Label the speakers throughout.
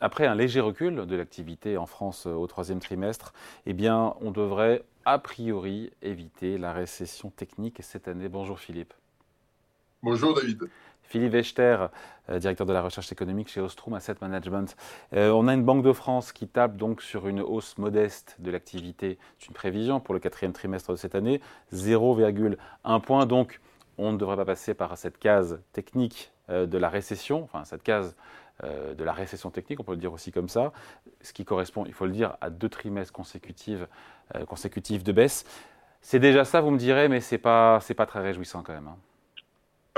Speaker 1: après un léger recul de l'activité en France au troisième trimestre, eh bien, on devrait a priori éviter la récession technique cette année. Bonjour Philippe.
Speaker 2: Bonjour David.
Speaker 1: Philippe Wechter, euh, directeur de la recherche économique chez Ostrom Asset Management. Euh, on a une Banque de France qui tape donc sur une hausse modeste de l'activité. C'est une prévision pour le quatrième trimestre de cette année, 0,1 point. Donc, on ne devrait pas passer par cette case technique euh, de la récession, enfin cette case de la récession technique, on peut le dire aussi comme ça, ce qui correspond, il faut le dire, à deux trimestres consécutifs, consécutifs de baisse. C'est déjà ça, vous me direz, mais ce n'est pas, pas très réjouissant quand même. Hein.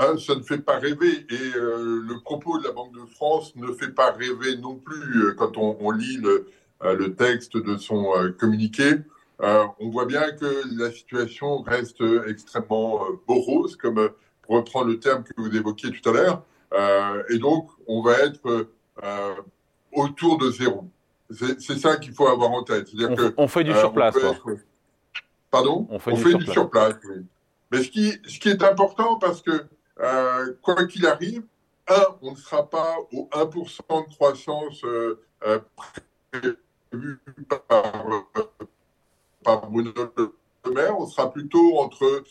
Speaker 2: Hein, ça ne fait pas rêver. Et euh, le propos de la Banque de France ne fait pas rêver non plus euh, quand on, lit le, euh, texte de son communiqué. on voit bien que la situation reste extrêmement morose, comme pour reprendre le terme que vous évoquiez tout à l'heure. Et donc, on va être autour de zéro. C'est ça qu'il faut avoir en tête.
Speaker 1: On, que, on, fait du surplace.
Speaker 2: Pardon?
Speaker 1: On fait, du, surplace.
Speaker 2: Mais ce qui, ce qui est important, parce que euh, quoi qu'il arrive, un, on ne sera pas au 1% de croissance euh, euh, prévu par, par, Bruno Le Maire, on sera plutôt entre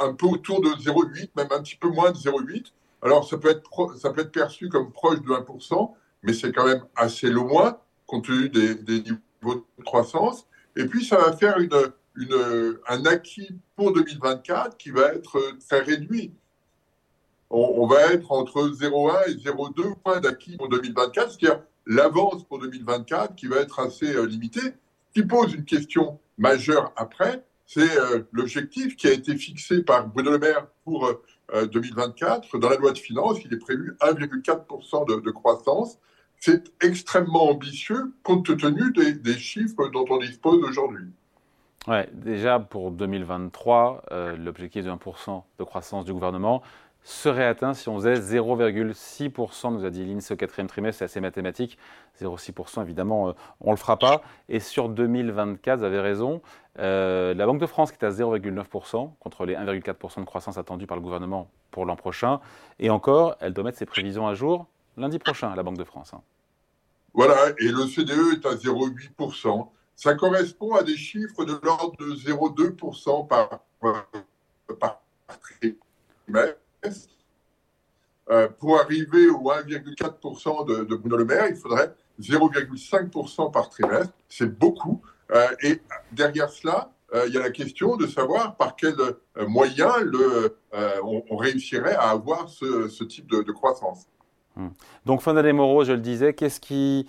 Speaker 2: un peu autour de 0,8, même un petit peu moins de 0,8. Alors ça peut, être perçu comme proche de 1%, mais c'est quand même assez loin compte tenu des, niveaux de croissance. Et puis ça va faire un acquis pour 2024 qui va être très réduit on, va être entre 0,1 et 0,2 points d'acquis pour 2024, c'est-à-dire l'avance pour 2024 qui va être assez euh, limitée. Qui pose une question majeure après, c'est euh, l'objectif qui a été fixé par Bruno Le Maire pour 2024. Euh, Dans la loi de finances, il est prévu 1,4% de, croissance. C'est extrêmement ambitieux compte tenu des, chiffres dont on dispose aujourd'hui.
Speaker 1: Ouais, déjà pour 2023, l'objectif de 1% de croissance du gouvernement, serait atteint si on faisait 0,6%, nous a dit l'INSEE au quatrième trimestre, c'est assez mathématique. 0,6%, évidemment, euh, on ne le fera pas. Et sur 2024, vous avez raison, euh, la Banque de France qui est à 0,9% contre les 1,4% de croissance attendue par le gouvernement pour l'an prochain. Et encore, elle doit mettre ses prévisions à jour lundi prochain, la Banque de France. Hein.
Speaker 2: Voilà, et le CDE est à 0,8%. Ça correspond à des chiffres de l'ordre de 0,2% par, par trimestre. Euh, pour arriver au 1,4% de, Bruno Le Maire, il faudrait 0,5% par trimestre. C'est beaucoup. Euh, et derrière cela, euh, il y a la question de savoir par quels moyens on, réussirait à avoir ce, type de, croissance.
Speaker 1: Hmm. Donc, fin d'année Moreau, je le disais, qu'est-ce qui.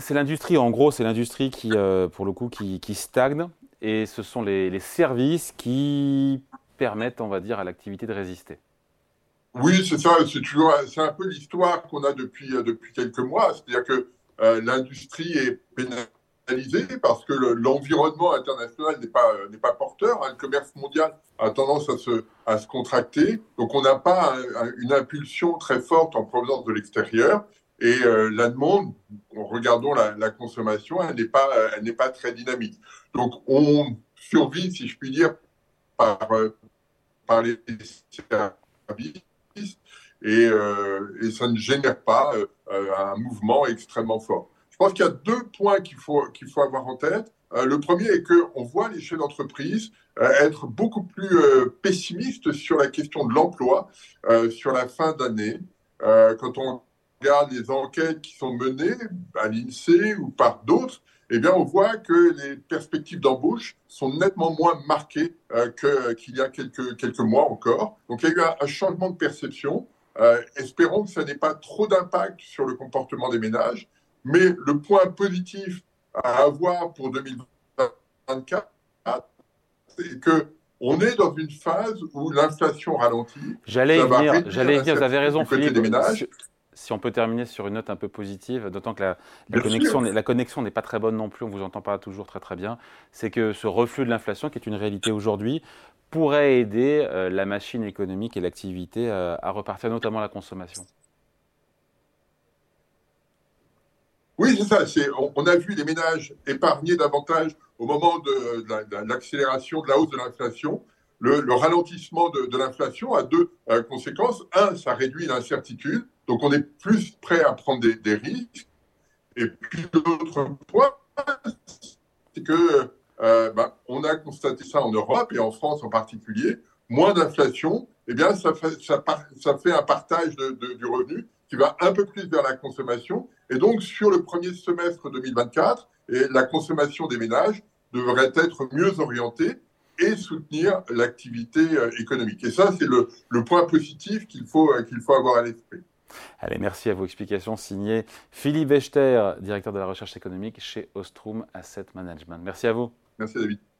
Speaker 1: C'est l'industrie, en gros, c'est l'industrie qui, pour le coup, qui, stagne. Et ce sont les services qui permettent, on va dire, à l'activité de résister.
Speaker 2: Oui, c'est ça. C'est toujours, c'est un peu l'histoire qu'on a depuis euh, depuis quelques mois. C'est-à-dire que euh, l'industrie est pénalisée parce que l'environnement international n'est pas euh, n'est pas porteur. Hein. Le commerce mondial a tendance à se à se contracter. Donc on n'a pas une impulsion très forte en provenance de l'extérieur. Et la demande, en regardant la, la consommation, elle n'est pas elle n'est pas très dynamique. Donc on survit, si je puis dire, par par les services et, euh, et ça ne génère pas euh, un mouvement extrêmement fort. Je pense qu'il y a deux points qu'il faut, qu'il faut avoir en tête. Euh, le premier est qu'on voit les chefs d'entreprise être beaucoup plus pessimistes sur la question de l'emploi sur la fin d'année. quand on regarde les enquêtes qui sont menées à l'INSEE ou par d'autres, eh bien, on voit que les perspectives d'embauche sont nettement moins marquées euh, qu'il y a quelques, quelques mois encore. Donc, il y a eu un, changement de perception. Euh, espérons que ça n'ait pas trop d'impact sur le comportement des ménages. Mais le point positif à avoir pour 2024, c'est que on est dans une phase où l'inflation ralentit.
Speaker 1: J'allais y venir, j'allais venir, vous avez raison, Philippe. Des ménages si on peut terminer sur une note un peu positive, d'autant que la, connexion, la connexion n'est pas très bonne non plus, on ne vous entend pas toujours très très bien, c'est que ce reflux de l'inflation, qui est une réalité aujourd'hui, pourrait aider euh, la machine économique et l'activité euh, à repartir, notamment la consommation.
Speaker 2: Oui, c'est ça. On, a vu les ménages épargner davantage au moment de, l'accélération de la hausse de l'inflation. Le, ralentissement de, l'inflation a deux euh, conséquences. Un, ça réduit l'incertitude Donc on est plus prêt à prendre des, risques. Et puis l'autre point, c'est que euh, bah, on a constaté ça en Europe et en France en particulier, moins d'inflation, eh bien ça fait, un partage du revenu qui va un peu plus vers la consommation. Et donc sur le premier semestre 2024, et la consommation des ménages devrait être mieux orientée et soutenir l'activité euh, économique. Et ça, c'est le, le, point positif qu'il faut, euh, qu'il faut avoir à l'esprit.
Speaker 1: Allez, merci à vos explications. Signé Philippe Wechter, directeur de la recherche économique chez Ostrom Asset Management. Merci à vous.
Speaker 2: Merci David.